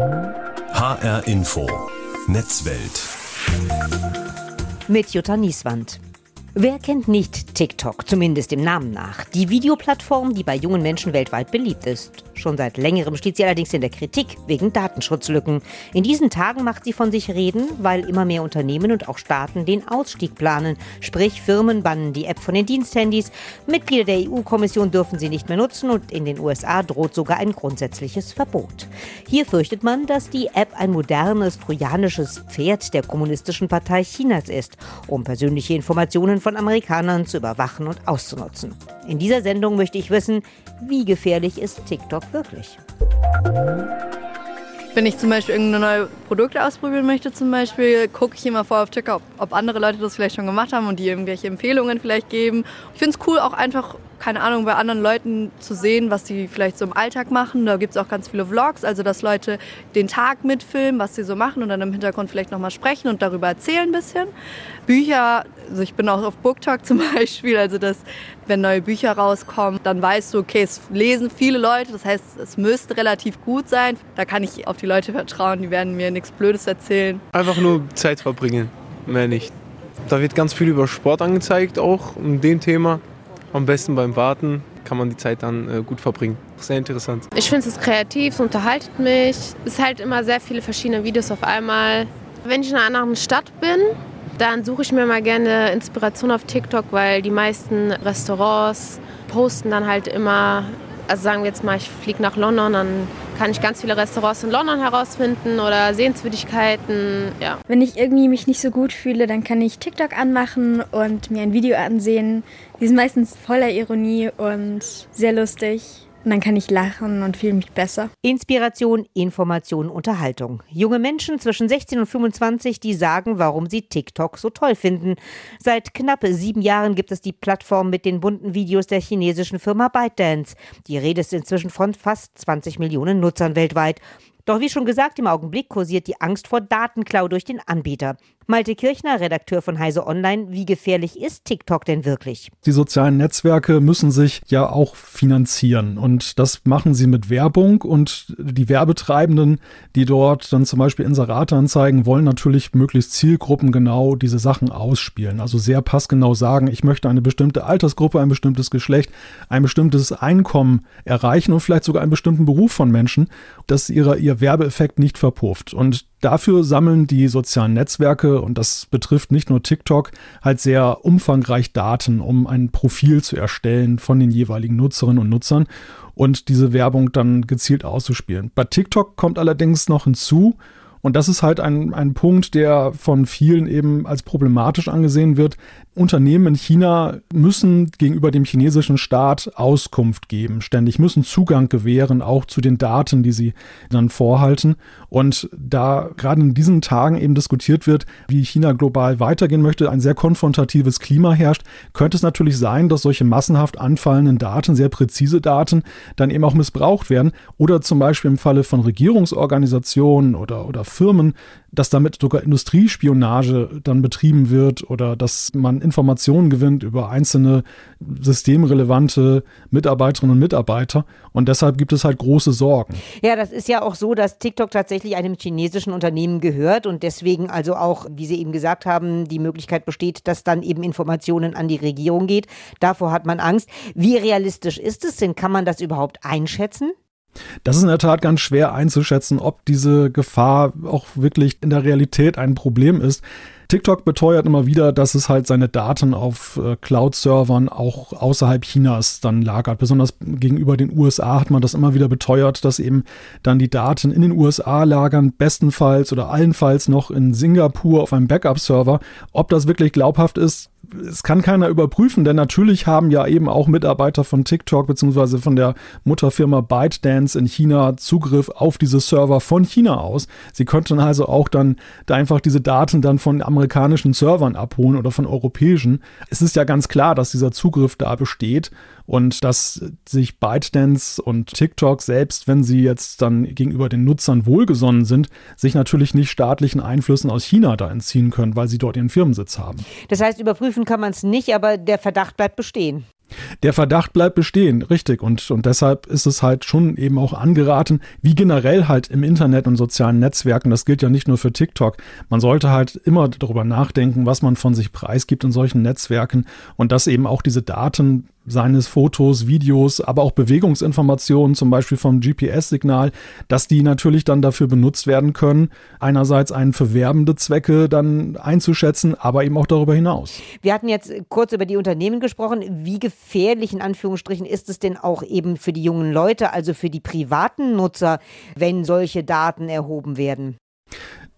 HR Info. Netzwelt. Mit Jutta Nieswand. Wer kennt nicht TikTok, zumindest dem Namen nach? Die Videoplattform, die bei jungen Menschen weltweit beliebt ist. Schon seit längerem steht sie allerdings in der Kritik wegen Datenschutzlücken. In diesen Tagen macht sie von sich reden, weil immer mehr Unternehmen und auch Staaten den Ausstieg planen. Sprich, Firmen bannen die App von den Diensthandys. Mitglieder der EU-Kommission dürfen sie nicht mehr nutzen und in den USA droht sogar ein grundsätzliches Verbot. Hier fürchtet man, dass die App ein modernes trojanisches Pferd der kommunistischen Partei Chinas ist, um persönliche Informationen von Amerikanern zu überwachen und auszunutzen. In dieser Sendung möchte ich wissen, wie gefährlich ist TikTok wirklich? Wenn ich zum Beispiel irgendeine neue Produkte ausprobieren möchte, zum Beispiel, gucke ich immer vor auf TikTok, ob andere Leute das vielleicht schon gemacht haben und die irgendwelche Empfehlungen vielleicht geben. Ich finde es cool, auch einfach keine Ahnung, bei anderen Leuten zu sehen, was sie vielleicht so im Alltag machen. Da gibt es auch ganz viele Vlogs, also dass Leute den Tag mitfilmen, was sie so machen und dann im Hintergrund vielleicht nochmal sprechen und darüber erzählen ein bisschen. Bücher, also ich bin auch auf BookTalk zum Beispiel, also dass wenn neue Bücher rauskommen, dann weißt du, okay, es lesen viele Leute, das heißt, es müsste relativ gut sein. Da kann ich auf die Leute vertrauen, die werden mir nichts Blödes erzählen. Einfach nur Zeit verbringen, mehr nicht. Da wird ganz viel über Sport angezeigt, auch um dem Thema. Am besten beim Warten kann man die Zeit dann äh, gut verbringen. Sehr interessant. Ich finde es kreativ, es unterhaltet mich. Es ist halt immer sehr viele verschiedene Videos auf einmal. Wenn ich in einer anderen Stadt bin, dann suche ich mir mal gerne Inspiration auf TikTok, weil die meisten Restaurants posten dann halt immer, also sagen wir jetzt mal, ich fliege nach London, dann kann ich ganz viele Restaurants in London herausfinden oder Sehenswürdigkeiten. Ja. Wenn ich irgendwie mich nicht so gut fühle, dann kann ich TikTok anmachen und mir ein Video ansehen. Die sind meistens voller Ironie und sehr lustig. Und dann kann ich lachen und fühle mich besser. Inspiration, Information, Unterhaltung. Junge Menschen zwischen 16 und 25, die sagen, warum sie TikTok so toll finden. Seit knapp sieben Jahren gibt es die Plattform mit den bunten Videos der chinesischen Firma ByteDance. Die Rede ist inzwischen von fast 20 Millionen Nutzern weltweit. Doch wie schon gesagt, im Augenblick kursiert die Angst vor Datenklau durch den Anbieter. Malte Kirchner, Redakteur von Heise Online, wie gefährlich ist TikTok denn wirklich? Die sozialen Netzwerke müssen sich ja auch finanzieren und das machen sie mit Werbung und die Werbetreibenden, die dort dann zum Beispiel Inserate anzeigen, wollen natürlich möglichst zielgruppengenau diese Sachen ausspielen. Also sehr passgenau sagen, ich möchte eine bestimmte Altersgruppe, ein bestimmtes Geschlecht, ein bestimmtes Einkommen erreichen und vielleicht sogar einen bestimmten Beruf von Menschen, dass ihre, ihr Werbeeffekt nicht verpufft. Und Dafür sammeln die sozialen Netzwerke, und das betrifft nicht nur TikTok, halt sehr umfangreich Daten, um ein Profil zu erstellen von den jeweiligen Nutzerinnen und Nutzern und diese Werbung dann gezielt auszuspielen. Bei TikTok kommt allerdings noch hinzu, und das ist halt ein, ein Punkt, der von vielen eben als problematisch angesehen wird. Unternehmen in China müssen gegenüber dem chinesischen Staat Auskunft geben, ständig müssen Zugang gewähren, auch zu den Daten, die sie dann vorhalten. Und da gerade in diesen Tagen eben diskutiert wird, wie China global weitergehen möchte, ein sehr konfrontatives Klima herrscht, könnte es natürlich sein, dass solche massenhaft anfallenden Daten, sehr präzise Daten, dann eben auch missbraucht werden. Oder zum Beispiel im Falle von Regierungsorganisationen oder, oder Firmen, dass damit sogar Industriespionage dann betrieben wird oder dass man Informationen gewinnt über einzelne systemrelevante Mitarbeiterinnen und Mitarbeiter. Und deshalb gibt es halt große Sorgen. Ja, das ist ja auch so, dass TikTok tatsächlich einem chinesischen Unternehmen gehört und deswegen also auch, wie Sie eben gesagt haben, die Möglichkeit besteht, dass dann eben Informationen an die Regierung geht. Davor hat man Angst. Wie realistisch ist es denn? Kann man das überhaupt einschätzen? Das ist in der Tat ganz schwer einzuschätzen, ob diese Gefahr auch wirklich in der Realität ein Problem ist. TikTok beteuert immer wieder, dass es halt seine Daten auf äh, Cloud-Servern auch außerhalb Chinas dann lagert. Besonders gegenüber den USA hat man das immer wieder beteuert, dass eben dann die Daten in den USA lagern, bestenfalls oder allenfalls noch in Singapur auf einem Backup-Server. Ob das wirklich glaubhaft ist, es kann keiner überprüfen, denn natürlich haben ja eben auch Mitarbeiter von TikTok beziehungsweise von der Mutterfirma ByteDance in China Zugriff auf diese Server von China aus. Sie könnten also auch dann da einfach diese Daten dann von amerikanischen Servern abholen oder von europäischen. Es ist ja ganz klar, dass dieser Zugriff da besteht und dass sich ByteDance und TikTok selbst, wenn sie jetzt dann gegenüber den Nutzern wohlgesonnen sind, sich natürlich nicht staatlichen Einflüssen aus China da entziehen können, weil sie dort ihren Firmensitz haben. Das heißt, überprüfen kann man es nicht, aber der Verdacht bleibt bestehen. Der Verdacht bleibt bestehen, richtig. Und, und deshalb ist es halt schon eben auch angeraten, wie generell halt im Internet und sozialen Netzwerken, das gilt ja nicht nur für TikTok, man sollte halt immer darüber nachdenken, was man von sich preisgibt in solchen Netzwerken und dass eben auch diese Daten seines Fotos, Videos, aber auch Bewegungsinformationen, zum Beispiel vom GPS-Signal, dass die natürlich dann dafür benutzt werden können, einerseits einen für werbende Zwecke dann einzuschätzen, aber eben auch darüber hinaus. Wir hatten jetzt kurz über die Unternehmen gesprochen. Wie gefährlich in Anführungsstrichen ist es denn auch eben für die jungen Leute, also für die privaten Nutzer, wenn solche Daten erhoben werden?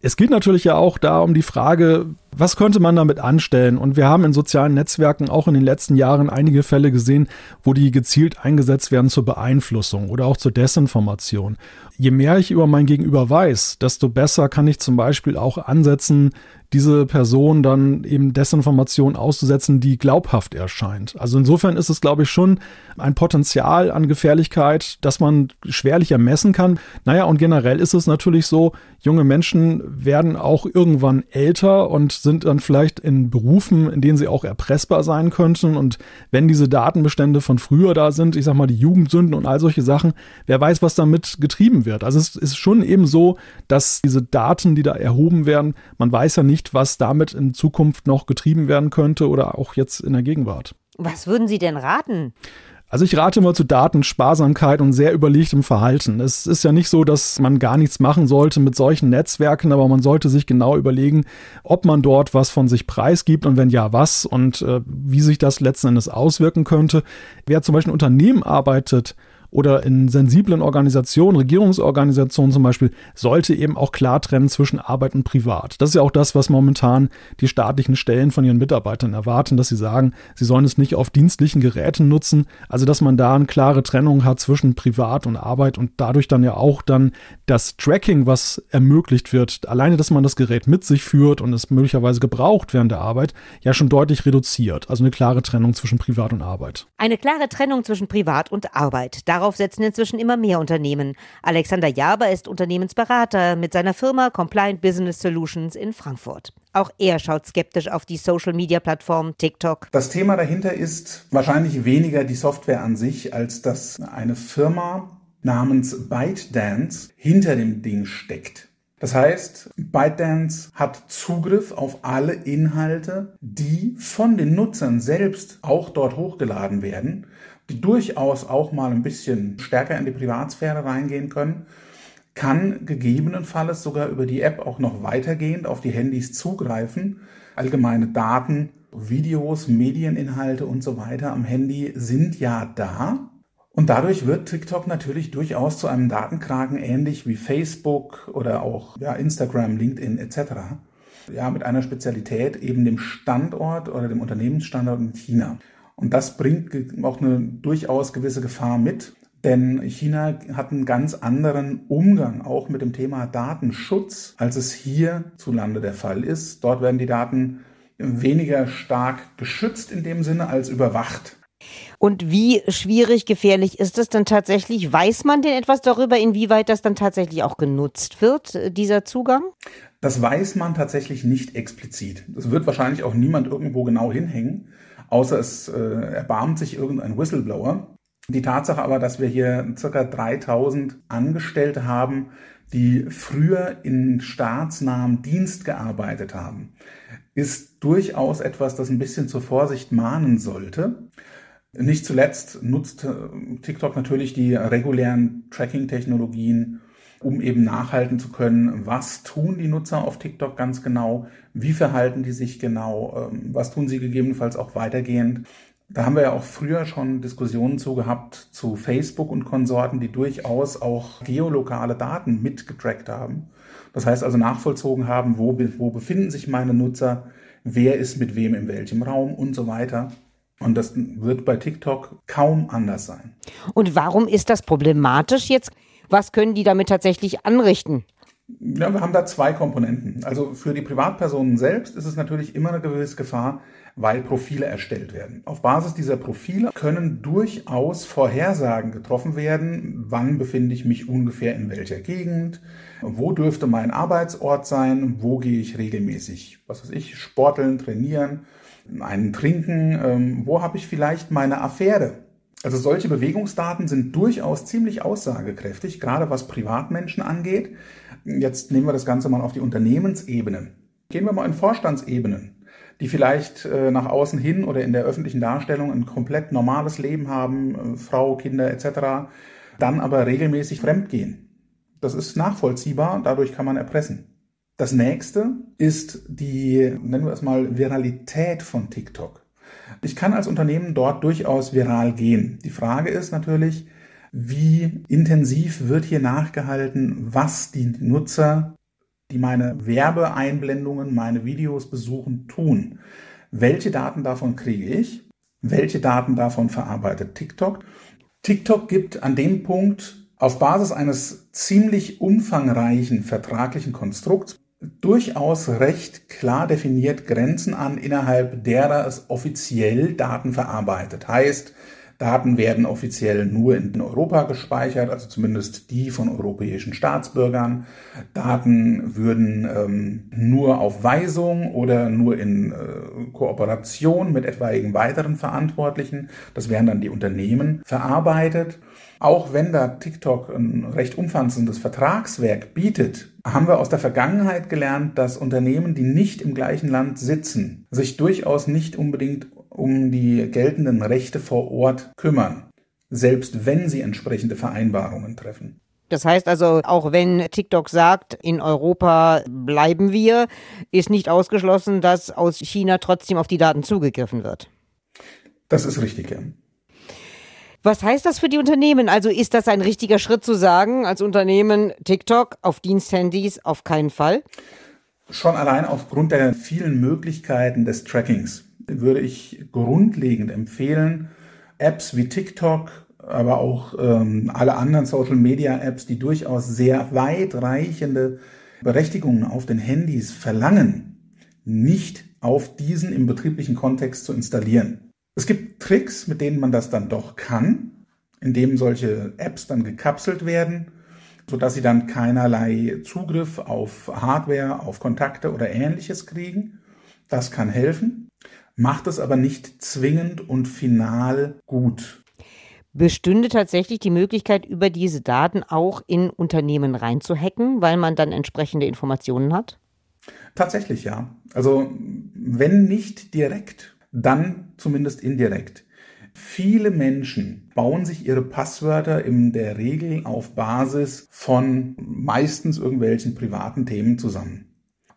Es geht natürlich ja auch da um die Frage, was könnte man damit anstellen? Und wir haben in sozialen Netzwerken auch in den letzten Jahren einige Fälle gesehen, wo die gezielt eingesetzt werden zur Beeinflussung oder auch zur Desinformation. Je mehr ich über mein Gegenüber weiß, desto besser kann ich zum Beispiel auch ansetzen, diese Person dann eben Desinformation auszusetzen, die glaubhaft erscheint. Also insofern ist es, glaube ich, schon ein Potenzial an Gefährlichkeit, das man schwerlich ermessen kann. Naja, und generell ist es natürlich so, junge Menschen werden auch irgendwann älter und sind dann vielleicht in Berufen, in denen sie auch erpressbar sein könnten. Und wenn diese Datenbestände von früher da sind, ich sag mal die Jugendsünden und all solche Sachen, wer weiß, was damit getrieben wird. Also es ist schon eben so, dass diese Daten, die da erhoben werden, man weiß ja nicht, was damit in Zukunft noch getrieben werden könnte oder auch jetzt in der Gegenwart. Was würden Sie denn raten? Also ich rate mal zu Datensparsamkeit und sehr überlegtem Verhalten. Es ist ja nicht so, dass man gar nichts machen sollte mit solchen Netzwerken, aber man sollte sich genau überlegen, ob man dort was von sich preisgibt und wenn ja, was und äh, wie sich das letzten Endes auswirken könnte. Wer zum Beispiel in Unternehmen arbeitet, oder in sensiblen Organisationen, Regierungsorganisationen zum Beispiel, sollte eben auch klar trennen zwischen Arbeit und Privat. Das ist ja auch das, was momentan die staatlichen Stellen von ihren Mitarbeitern erwarten, dass sie sagen, sie sollen es nicht auf dienstlichen Geräten nutzen. Also, dass man da eine klare Trennung hat zwischen Privat und Arbeit und dadurch dann ja auch dann das Tracking, was ermöglicht wird, alleine, dass man das Gerät mit sich führt und es möglicherweise gebraucht während der Arbeit, ja schon deutlich reduziert. Also eine klare Trennung zwischen Privat und Arbeit. Eine klare Trennung zwischen Privat und Arbeit. Darauf Darauf setzen inzwischen immer mehr Unternehmen. Alexander Jaber ist Unternehmensberater mit seiner Firma Compliant Business Solutions in Frankfurt. Auch er schaut skeptisch auf die Social-Media-Plattform TikTok. Das Thema dahinter ist wahrscheinlich weniger die Software an sich, als dass eine Firma namens ByteDance hinter dem Ding steckt. Das heißt, ByteDance hat Zugriff auf alle Inhalte, die von den Nutzern selbst auch dort hochgeladen werden die durchaus auch mal ein bisschen stärker in die Privatsphäre reingehen können, kann gegebenenfalls sogar über die App auch noch weitergehend auf die Handys zugreifen. Allgemeine Daten, Videos, Medieninhalte und so weiter am Handy sind ja da. Und dadurch wird TikTok natürlich durchaus zu einem Datenkragen ähnlich wie Facebook oder auch ja, Instagram, LinkedIn etc. Ja, mit einer Spezialität eben dem Standort oder dem Unternehmensstandort in China. Und das bringt auch eine durchaus gewisse Gefahr mit, denn China hat einen ganz anderen Umgang auch mit dem Thema Datenschutz, als es hierzulande der Fall ist. Dort werden die Daten weniger stark geschützt in dem Sinne als überwacht. Und wie schwierig, gefährlich ist es dann tatsächlich? Weiß man denn etwas darüber, inwieweit das dann tatsächlich auch genutzt wird, dieser Zugang? Das weiß man tatsächlich nicht explizit. Das wird wahrscheinlich auch niemand irgendwo genau hinhängen außer es äh, erbarmt sich irgendein Whistleblower. Die Tatsache aber, dass wir hier circa 3000 Angestellte haben, die früher in staatsnahem Dienst gearbeitet haben, ist durchaus etwas, das ein bisschen zur Vorsicht mahnen sollte. Nicht zuletzt nutzt äh, TikTok natürlich die regulären Tracking-Technologien um eben nachhalten zu können, was tun die Nutzer auf TikTok ganz genau, wie verhalten die sich genau, ähm, was tun sie gegebenenfalls auch weitergehend. Da haben wir ja auch früher schon Diskussionen zu gehabt zu Facebook und Konsorten, die durchaus auch geolokale Daten mitgetrackt haben. Das heißt also nachvollzogen haben, wo, wo befinden sich meine Nutzer, wer ist mit wem in welchem Raum und so weiter. Und das wird bei TikTok kaum anders sein. Und warum ist das problematisch jetzt? Was können die damit tatsächlich anrichten? Ja, wir haben da zwei Komponenten. Also für die Privatpersonen selbst ist es natürlich immer eine gewisse Gefahr, weil Profile erstellt werden. Auf Basis dieser Profile können durchaus Vorhersagen getroffen werden, wann befinde ich mich ungefähr in welcher Gegend, wo dürfte mein Arbeitsort sein, wo gehe ich regelmäßig, was weiß ich, sporteln, trainieren, einen trinken, ähm, wo habe ich vielleicht meine Affäre. Also solche Bewegungsdaten sind durchaus ziemlich aussagekräftig, gerade was Privatmenschen angeht. Jetzt nehmen wir das Ganze mal auf die Unternehmensebene. Gehen wir mal in Vorstandsebenen, die vielleicht äh, nach außen hin oder in der öffentlichen Darstellung ein komplett normales Leben haben, äh, Frau, Kinder etc., dann aber regelmäßig fremdgehen. Das ist nachvollziehbar, dadurch kann man erpressen. Das nächste ist die, nennen wir es mal, Viralität von TikTok. Ich kann als Unternehmen dort durchaus viral gehen. Die Frage ist natürlich, wie intensiv wird hier nachgehalten, was die Nutzer, die meine Werbeeinblendungen, meine Videos besuchen, tun. Welche Daten davon kriege ich? Welche Daten davon verarbeitet TikTok? TikTok gibt an dem Punkt auf Basis eines ziemlich umfangreichen vertraglichen Konstrukts durchaus recht klar definiert Grenzen an, innerhalb derer es offiziell Daten verarbeitet. Heißt, Daten werden offiziell nur in Europa gespeichert, also zumindest die von europäischen Staatsbürgern. Daten würden ähm, nur auf Weisung oder nur in äh, Kooperation mit etwaigen weiteren Verantwortlichen, das wären dann die Unternehmen, verarbeitet. Auch wenn da TikTok ein recht umfassendes Vertragswerk bietet, haben wir aus der Vergangenheit gelernt, dass Unternehmen, die nicht im gleichen Land sitzen, sich durchaus nicht unbedingt um die geltenden Rechte vor Ort kümmern, selbst wenn sie entsprechende Vereinbarungen treffen. Das heißt also, auch wenn TikTok sagt, in Europa bleiben wir, ist nicht ausgeschlossen, dass aus China trotzdem auf die Daten zugegriffen wird. Das ist richtig, ja. Was heißt das für die Unternehmen? Also ist das ein richtiger Schritt zu sagen, als Unternehmen TikTok auf Diensthandys auf keinen Fall? Schon allein aufgrund der vielen Möglichkeiten des Trackings würde ich grundlegend empfehlen, Apps wie TikTok, aber auch ähm, alle anderen Social-Media-Apps, die durchaus sehr weitreichende Berechtigungen auf den Handys verlangen, nicht auf diesen im betrieblichen Kontext zu installieren. Es gibt Tricks, mit denen man das dann doch kann, indem solche Apps dann gekapselt werden, sodass sie dann keinerlei Zugriff auf Hardware, auf Kontakte oder ähnliches kriegen. Das kann helfen, macht es aber nicht zwingend und final gut. Bestünde tatsächlich die Möglichkeit, über diese Daten auch in Unternehmen reinzuhacken, weil man dann entsprechende Informationen hat? Tatsächlich ja. Also wenn nicht direkt, dann zumindest indirekt. Viele Menschen bauen sich ihre Passwörter in der Regel auf Basis von meistens irgendwelchen privaten Themen zusammen.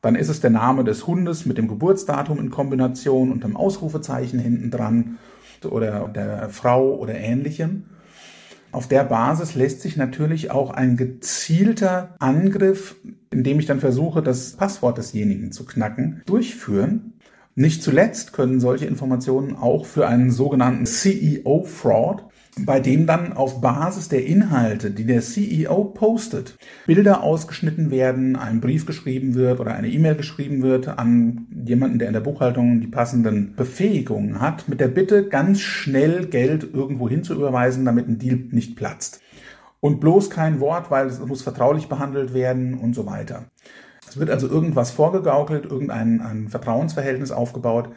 Dann ist es der Name des Hundes mit dem Geburtsdatum in Kombination und einem Ausrufezeichen hinten dran oder der Frau oder ähnlichem. Auf der Basis lässt sich natürlich auch ein gezielter Angriff, indem ich dann versuche, das Passwort desjenigen zu knacken, durchführen. Nicht zuletzt können solche Informationen auch für einen sogenannten CEO-Fraud, bei dem dann auf Basis der Inhalte, die der CEO postet, Bilder ausgeschnitten werden, ein Brief geschrieben wird oder eine E-Mail geschrieben wird an jemanden, der in der Buchhaltung die passenden Befähigungen hat, mit der Bitte, ganz schnell Geld irgendwo hin zu überweisen, damit ein Deal nicht platzt. Und bloß kein Wort, weil es muss vertraulich behandelt werden und so weiter. Es wird also irgendwas vorgegaukelt, irgendein ein Vertrauensverhältnis aufgebaut,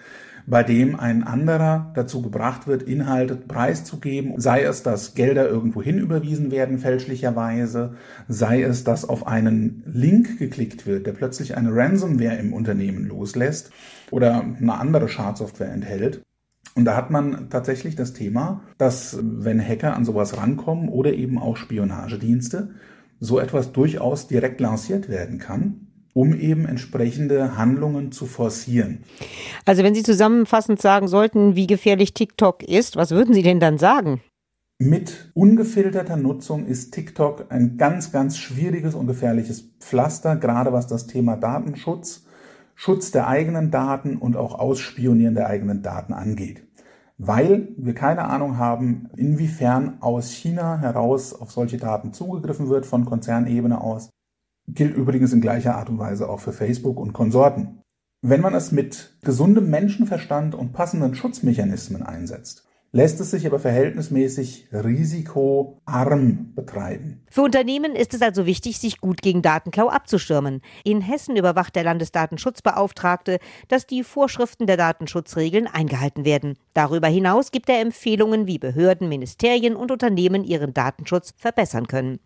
bei dem ein anderer dazu gebracht wird, Inhalte preiszugeben, sei es, dass Gelder irgendwo hin überwiesen werden, fälschlicherweise, sei es, dass auf einen Link geklickt wird, der plötzlich eine Ransomware im Unternehmen loslässt oder eine andere Schadsoftware enthält. Und da hat man tatsächlich das Thema, dass wenn Hacker an sowas rankommen oder eben auch Spionagedienste, so etwas durchaus direkt lanciert werden kann um eben entsprechende Handlungen zu forcieren. Also wenn Sie zusammenfassend sagen sollten, wie gefährlich TikTok ist, was würden Sie denn dann sagen? Mit ungefilterter Nutzung ist TikTok ein ganz, ganz schwieriges und gefährliches Pflaster, gerade was das Thema Datenschutz, Schutz der eigenen Daten und auch Ausspionieren der eigenen Daten angeht. Weil wir keine Ahnung haben, inwiefern aus China heraus auf solche Daten zugegriffen wird von Konzernebene aus Gilt übrigens in gleicher Art und Weise auch für Facebook und Konsorten. Wenn man es mit gesundem Menschenverstand und passenden Schutzmechanismen einsetzt, lässt es sich aber verhältnismäßig risikoarm betreiben. Für Unternehmen ist es also wichtig, sich gut gegen Datenklau abzuschirmen. In Hessen überwacht der Landesdatenschutzbeauftragte, dass die Vorschriften der Datenschutzregeln eingehalten werden. Darüber hinaus gibt er Empfehlungen, wie Behörden, Ministerien und Unternehmen ihren Datenschutz verbessern können.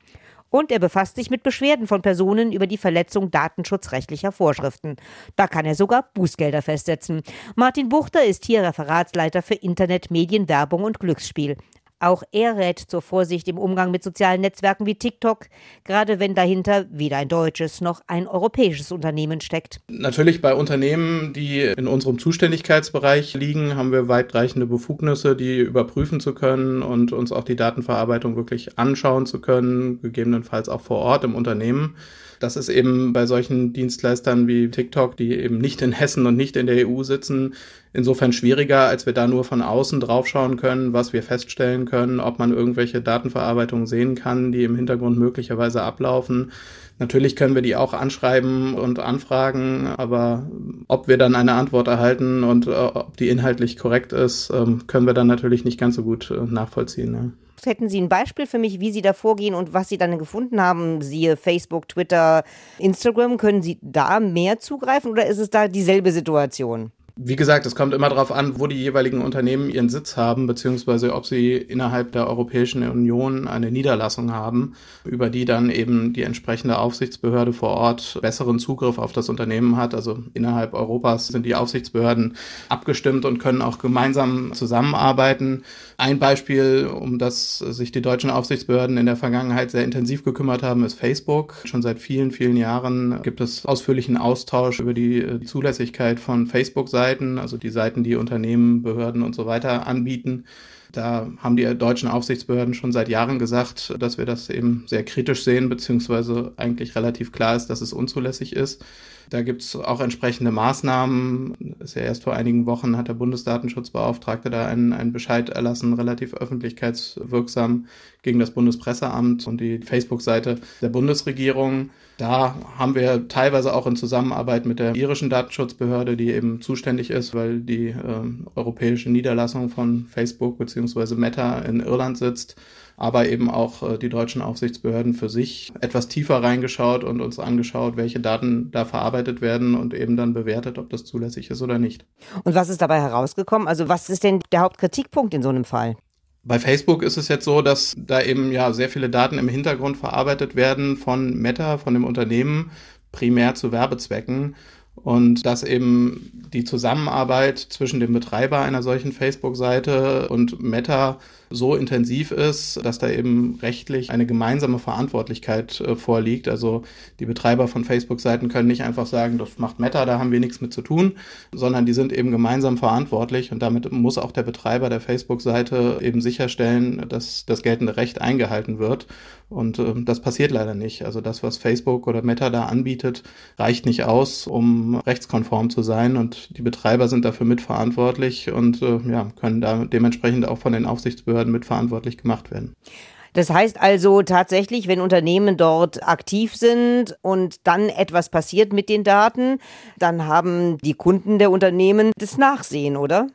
Und er befasst sich mit Beschwerden von Personen über die Verletzung datenschutzrechtlicher Vorschriften. Da kann er sogar Bußgelder festsetzen. Martin Buchter ist hier Referatsleiter für Internet, Medien, Werbung und Glücksspiel. Auch er rät zur Vorsicht im Umgang mit sozialen Netzwerken wie TikTok, gerade wenn dahinter weder ein deutsches noch ein europäisches Unternehmen steckt. Natürlich bei Unternehmen, die in unserem Zuständigkeitsbereich liegen, haben wir weitreichende Befugnisse, die überprüfen zu können und uns auch die Datenverarbeitung wirklich anschauen zu können, gegebenenfalls auch vor Ort im Unternehmen. Das ist eben bei solchen Dienstleistern wie TikTok, die eben nicht in Hessen und nicht in der EU sitzen, insofern schwieriger, als wir da nur von außen draufschauen können, was wir feststellen können, ob man irgendwelche Datenverarbeitungen sehen kann, die im Hintergrund möglicherweise ablaufen. Natürlich können wir die auch anschreiben und anfragen, aber ob wir dann eine Antwort erhalten und äh, ob die inhaltlich korrekt ist, ähm, können wir dann natürlich nicht ganz so gut äh, nachvollziehen. Ne? Hätten Sie ein Beispiel für mich, wie Sie da vorgehen und was Sie dann gefunden haben? Siehe Facebook, Twitter, Instagram. Können Sie da mehr zugreifen oder ist es da dieselbe Situation? Wie gesagt, es kommt immer darauf an, wo die jeweiligen Unternehmen ihren Sitz haben, beziehungsweise ob sie innerhalb der Europäischen Union eine Niederlassung haben, über die dann eben die entsprechende Aufsichtsbehörde vor Ort besseren Zugriff auf das Unternehmen hat. Also innerhalb Europas sind die Aufsichtsbehörden abgestimmt und können auch gemeinsam zusammenarbeiten. Ein Beispiel, um das sich die deutschen Aufsichtsbehörden in der Vergangenheit sehr intensiv gekümmert haben, ist Facebook. Schon seit vielen, vielen Jahren gibt es ausführlichen Austausch über die Zulässigkeit von Facebook-Seiten Seiten, also die Seiten, die Unternehmen, Behörden und so weiter anbieten. Da haben die deutschen Aufsichtsbehörden schon seit Jahren gesagt, dass wir das eben sehr kritisch sehen, beziehungsweise eigentlich relativ klar ist, dass es unzulässig ist. Da gibt es auch entsprechende Maßnahmen. Ist ja erst vor einigen Wochen hat der Bundesdatenschutzbeauftragte da einen, einen Bescheid erlassen, relativ öffentlichkeitswirksam gegen das Bundespresseamt und die Facebook-Seite der Bundesregierung. Da haben wir teilweise auch in Zusammenarbeit mit der irischen Datenschutzbehörde, die eben zuständig ist, weil die äh, europäische Niederlassung von Facebook bzw. Meta in Irland sitzt, aber eben auch äh, die deutschen Aufsichtsbehörden für sich etwas tiefer reingeschaut und uns angeschaut, welche Daten da verarbeitet werden und eben dann bewertet, ob das zulässig ist oder nicht. Und was ist dabei herausgekommen? Also was ist denn der Hauptkritikpunkt in so einem Fall? Bei Facebook ist es jetzt so, dass da eben ja sehr viele Daten im Hintergrund verarbeitet werden von Meta, von dem Unternehmen, primär zu Werbezwecken. Und dass eben die Zusammenarbeit zwischen dem Betreiber einer solchen Facebook-Seite und Meta so intensiv ist, dass da eben rechtlich eine gemeinsame Verantwortlichkeit äh, vorliegt. Also die Betreiber von Facebook-Seiten können nicht einfach sagen, das macht Meta, da haben wir nichts mit zu tun, sondern die sind eben gemeinsam verantwortlich und damit muss auch der Betreiber der Facebook-Seite eben sicherstellen, dass das geltende Recht eingehalten wird. Und äh, das passiert leider nicht. Also das, was Facebook oder Meta da anbietet, reicht nicht aus, um rechtskonform zu sein. Und die Betreiber sind dafür mitverantwortlich und äh, ja, können da dementsprechend auch von den Aufsichtsbehörden mitverantwortlich gemacht werden. Das heißt also tatsächlich, wenn Unternehmen dort aktiv sind und dann etwas passiert mit den Daten, dann haben die Kunden der Unternehmen das Nachsehen, oder?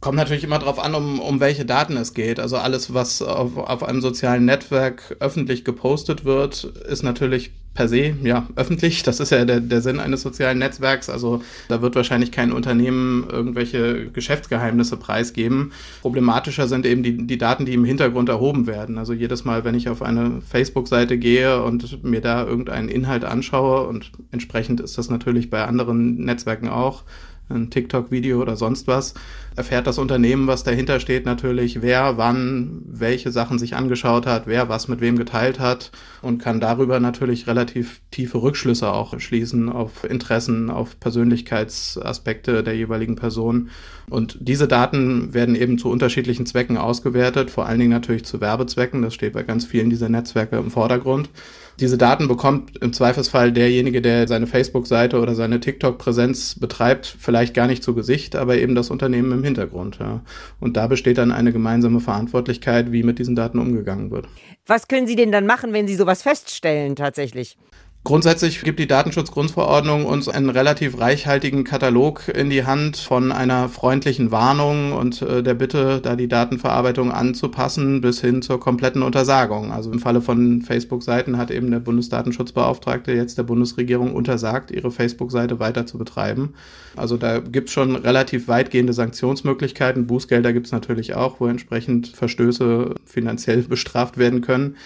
Kommt natürlich immer darauf an, um, um welche Daten es geht. Also alles, was auf, auf einem sozialen Netzwerk öffentlich gepostet wird, ist natürlich per se ja öffentlich. Das ist ja der, der Sinn eines sozialen Netzwerks. Also da wird wahrscheinlich kein Unternehmen irgendwelche Geschäftsgeheimnisse preisgeben. Problematischer sind eben die, die Daten, die im Hintergrund erhoben werden. Also jedes Mal, wenn ich auf eine Facebook-Seite gehe und mir da irgendeinen Inhalt anschaue und entsprechend ist das natürlich bei anderen Netzwerken auch, ein TikTok-Video oder sonst was, erfährt das Unternehmen, was dahinter steht, natürlich, wer wann welche Sachen sich angeschaut hat, wer was mit wem geteilt hat und kann darüber natürlich relativ tiefe Rückschlüsse auch schließen auf Interessen, auf Persönlichkeitsaspekte der jeweiligen Person. Und diese Daten werden eben zu unterschiedlichen Zwecken ausgewertet, vor allen Dingen natürlich zu Werbezwecken. Das steht bei ganz vielen dieser Netzwerke im Vordergrund. Diese Daten bekommt im Zweifelsfall derjenige, der seine Facebook-Seite oder seine TikTok-Präsenz betreibt, vielleicht gar nicht zu Gesicht, aber eben das Unternehmen im Hintergrund. Ja. Und da besteht dann eine gemeinsame Verantwortlichkeit, wie mit diesen Daten umgegangen wird. Was können Sie denn dann machen, wenn Sie sowas feststellen tatsächlich? Grundsätzlich gibt die Datenschutzgrundverordnung uns einen relativ reichhaltigen Katalog in die Hand von einer freundlichen Warnung und äh, der Bitte, da die Datenverarbeitung anzupassen, bis hin zur kompletten Untersagung. Also im Falle von Facebook-Seiten hat eben der Bundesdatenschutzbeauftragte jetzt der Bundesregierung untersagt, ihre Facebook-Seite weiter zu betreiben. Also da gibt es schon relativ weitgehende Sanktionsmöglichkeiten. Bußgelder gibt es natürlich auch, wo entsprechend Verstöße finanziell bestraft werden können.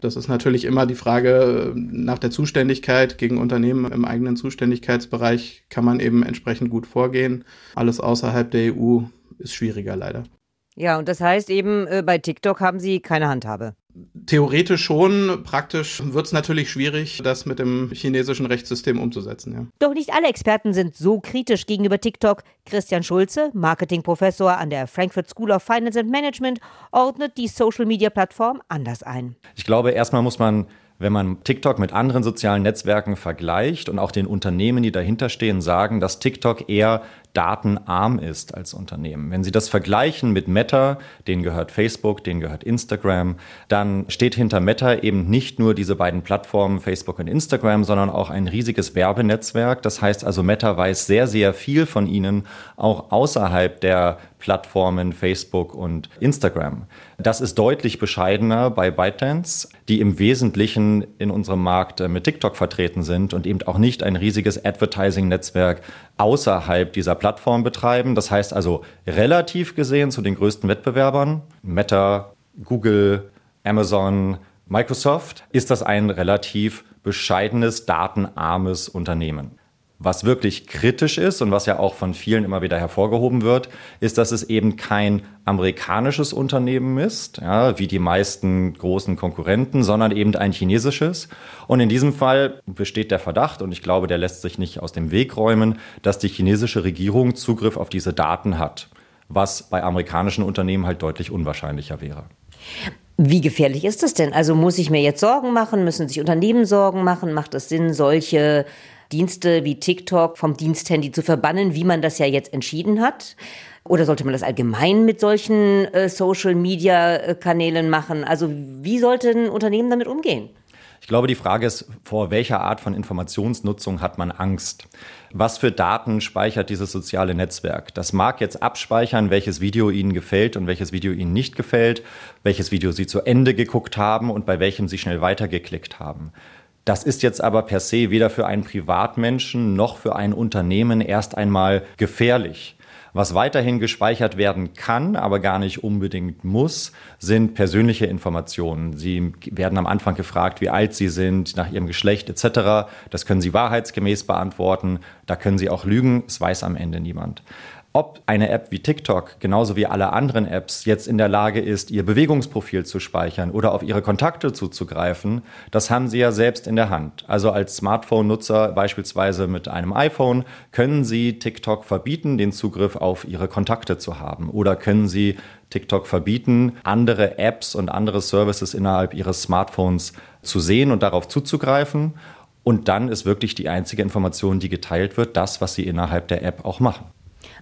Das ist natürlich immer die Frage nach der Zuständigkeit. Gegen Unternehmen im eigenen Zuständigkeitsbereich kann man eben entsprechend gut vorgehen. Alles außerhalb der EU ist schwieriger leider. Ja, und das heißt eben, äh, bei TikTok haben Sie keine Handhabe. Theoretisch schon, praktisch wird es natürlich schwierig, das mit dem chinesischen Rechtssystem umzusetzen. Ja. Doch nicht alle Experten sind so kritisch gegenüber TikTok. Christian Schulze, Marketingprofessor an der Frankfurt School of Finance and Management, ordnet die Social-Media-Plattform anders ein. Ich glaube, erstmal muss man wenn man TikTok mit anderen sozialen Netzwerken vergleicht und auch den Unternehmen, die dahinter stehen, sagen, dass TikTok eher datenarm ist als Unternehmen. Wenn Sie das vergleichen mit Meta, denen gehört Facebook, denen gehört Instagram, dann steht hinter Meta eben nicht nur diese beiden Plattformen Facebook und Instagram, sondern auch ein riesiges Werbenetzwerk. Das heißt also, Meta weiß sehr, sehr viel von Ihnen, auch außerhalb der Plattformen Facebook und Instagram. Das ist deutlich bescheidener bei ByteDance, die im Wesentlichen in unserem Markt äh, mit TikTok vertreten sind und eben auch nicht ein riesiges Advertising-Netzwerk außerhalb dieser Plattform betreiben. Das heißt also relativ gesehen zu den größten Wettbewerbern, Meta, Google, Amazon, Microsoft, ist das ein relativ bescheidenes, datenarmes Unternehmen. Was wirklich kritisch ist und was ja auch von vielen immer wieder hervorgehoben wird, ist, dass es eben kein amerikanisches Unternehmen ist, ja, wie die meisten großen Konkurrenten, sondern eben ein chinesisches. Und in diesem Fall besteht der Verdacht, und ich glaube, der lässt sich nicht aus dem Weg räumen, dass die chinesische Regierung Zugriff auf diese Daten hat, was bei amerikanischen Unternehmen halt deutlich unwahrscheinlicher wäre. Wie gefährlich ist das denn? Also muss ich mir jetzt Sorgen machen? Müssen sich Unternehmen Sorgen machen? Macht es Sinn, solche Dienste wie TikTok vom Diensthandy zu verbannen, wie man das ja jetzt entschieden hat? Oder sollte man das allgemein mit solchen äh, Social-Media-Kanälen machen? Also wie sollte ein Unternehmen damit umgehen? Ich glaube, die Frage ist, vor welcher Art von Informationsnutzung hat man Angst? Was für Daten speichert dieses soziale Netzwerk? Das mag jetzt abspeichern, welches Video Ihnen gefällt und welches Video Ihnen nicht gefällt, welches Video Sie zu Ende geguckt haben und bei welchem Sie schnell weitergeklickt haben. Das ist jetzt aber per se weder für einen Privatmenschen noch für ein Unternehmen erst einmal gefährlich. Was weiterhin gespeichert werden kann, aber gar nicht unbedingt muss, sind persönliche Informationen. Sie werden am Anfang gefragt, wie alt Sie sind, nach Ihrem Geschlecht etc. Das können Sie wahrheitsgemäß beantworten. Da können Sie auch lügen. Es weiß am Ende niemand ob eine App wie TikTok genauso wie alle anderen Apps jetzt in der Lage ist, ihr Bewegungsprofil zu speichern oder auf ihre Kontakte zuzugreifen, das haben sie ja selbst in der Hand. Also als Smartphone-Nutzer beispielsweise mit einem iPhone können sie TikTok verbieten, den Zugriff auf ihre Kontakte zu haben oder können sie TikTok verbieten, andere Apps und andere Services innerhalb ihres Smartphones zu sehen und darauf zuzugreifen. Und dann ist wirklich die einzige Information, die geteilt wird, das, was sie innerhalb der App auch machen.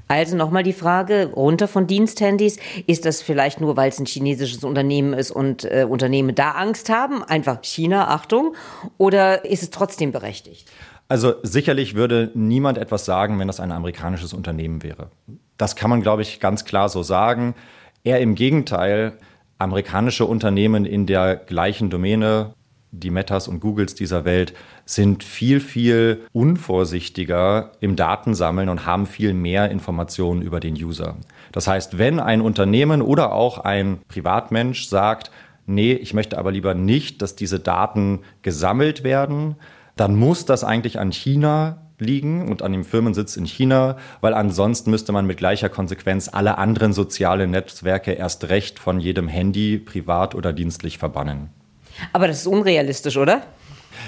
Also nochmal die Frage, runter von Diensthandys, ist das vielleicht nur, weil es ein chinesisches Unternehmen ist und äh, Unternehmen da Angst haben, einfach China, Achtung, oder ist es trotzdem berechtigt? Also sicherlich würde niemand etwas sagen, wenn das ein amerikanisches Unternehmen wäre. Das kann man, glaube ich, ganz klar so sagen. Eher im Gegenteil, amerikanische Unternehmen in der gleichen Domäne die Metas und Googles dieser Welt sind viel, viel unvorsichtiger im Datensammeln und haben viel mehr Informationen über den User. Das heißt, wenn ein Unternehmen oder auch ein Privatmensch sagt, nee, ich möchte aber lieber nicht, dass diese Daten gesammelt werden, dann muss das eigentlich an China liegen und an dem Firmensitz in China, weil ansonsten müsste man mit gleicher Konsequenz alle anderen sozialen Netzwerke erst recht von jedem Handy privat oder dienstlich verbannen. Aber das ist unrealistisch, oder?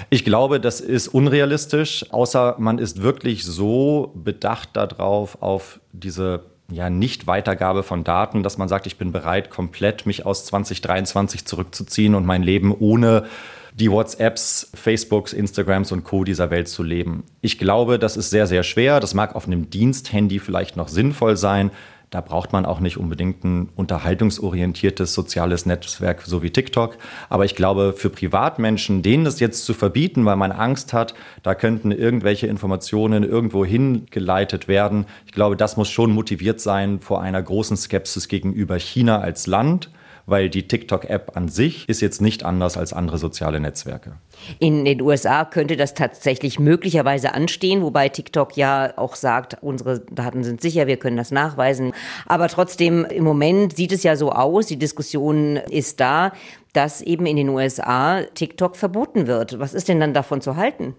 Ich glaube, das ist unrealistisch, außer man ist wirklich so bedacht darauf, auf diese ja, Nicht-Weitergabe von Daten, dass man sagt, ich bin bereit, komplett mich aus 2023 zurückzuziehen und mein Leben ohne die WhatsApps, Facebooks, Instagrams und Co. dieser Welt zu leben. Ich glaube, das ist sehr, sehr schwer. Das mag auf einem Diensthandy vielleicht noch sinnvoll sein. Da braucht man auch nicht unbedingt ein unterhaltungsorientiertes soziales Netzwerk so wie TikTok. Aber ich glaube, für Privatmenschen, denen das jetzt zu verbieten, weil man Angst hat, da könnten irgendwelche Informationen irgendwo hingeleitet werden, ich glaube, das muss schon motiviert sein vor einer großen Skepsis gegenüber China als Land weil die TikTok-App an sich ist jetzt nicht anders als andere soziale Netzwerke. In den USA könnte das tatsächlich möglicherweise anstehen, wobei TikTok ja auch sagt, unsere Daten sind sicher, wir können das nachweisen. Aber trotzdem, im Moment sieht es ja so aus, die Diskussion ist da, dass eben in den USA TikTok verboten wird. Was ist denn dann davon zu halten?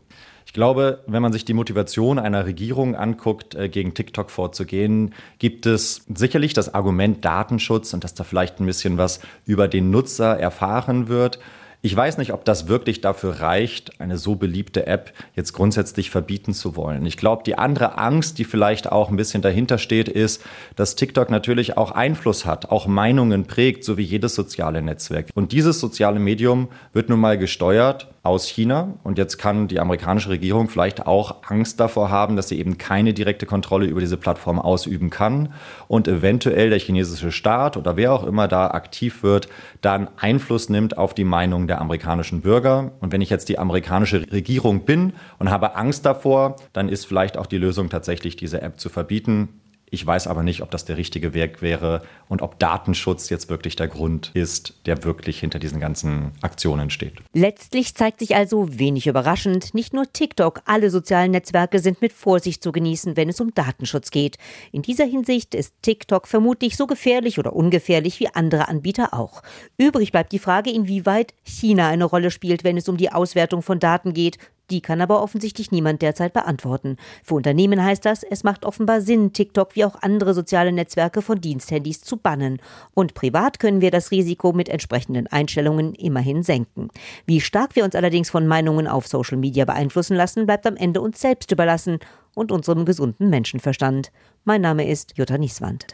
Ich glaube, wenn man sich die Motivation einer Regierung anguckt, äh, gegen TikTok vorzugehen, gibt es sicherlich das Argument Datenschutz und dass da vielleicht ein bisschen was über den Nutzer erfahren wird. Ich weiß nicht, ob das wirklich dafür reicht, eine so beliebte App jetzt grundsätzlich verbieten zu wollen. Ich glaube, die andere Angst, die vielleicht auch ein bisschen dahinter steht, ist, dass TikTok natürlich auch Einfluss hat, auch Meinungen prägt, so wie jedes soziale Netzwerk. Und dieses soziale Medium wird nun mal gesteuert aus China. Und jetzt kann die amerikanische Regierung vielleicht auch Angst davor haben, dass sie eben keine direkte Kontrolle über diese Plattform ausüben kann und eventuell der chinesische Staat oder wer auch immer da aktiv wird, dann Einfluss nimmt auf die Meinung der amerikanischen Bürger. Und wenn ich jetzt die amerikanische Regierung bin und habe Angst davor, dann ist vielleicht auch die Lösung tatsächlich, diese App zu verbieten. Ich weiß aber nicht, ob das der richtige Weg wäre und ob Datenschutz jetzt wirklich der Grund ist, der wirklich hinter diesen ganzen Aktionen steht. Letztlich zeigt sich also wenig überraschend, nicht nur TikTok, alle sozialen Netzwerke sind mit Vorsicht zu genießen, wenn es um Datenschutz geht. In dieser Hinsicht ist TikTok vermutlich so gefährlich oder ungefährlich wie andere Anbieter auch. Übrig bleibt die Frage, inwieweit China eine Rolle spielt, wenn es um die Auswertung von Daten geht. Die kann aber offensichtlich niemand derzeit beantworten. Für Unternehmen heißt das, es macht offenbar Sinn, TikTok wie auch andere soziale Netzwerke von Diensthandys zu bannen. Und privat können wir das Risiko mit entsprechenden Einstellungen immerhin senken. Wie stark wir uns allerdings von Meinungen auf Social Media beeinflussen lassen, bleibt am Ende uns selbst überlassen und unserem gesunden Menschenverstand. Mein Name ist Jutta Nieswand.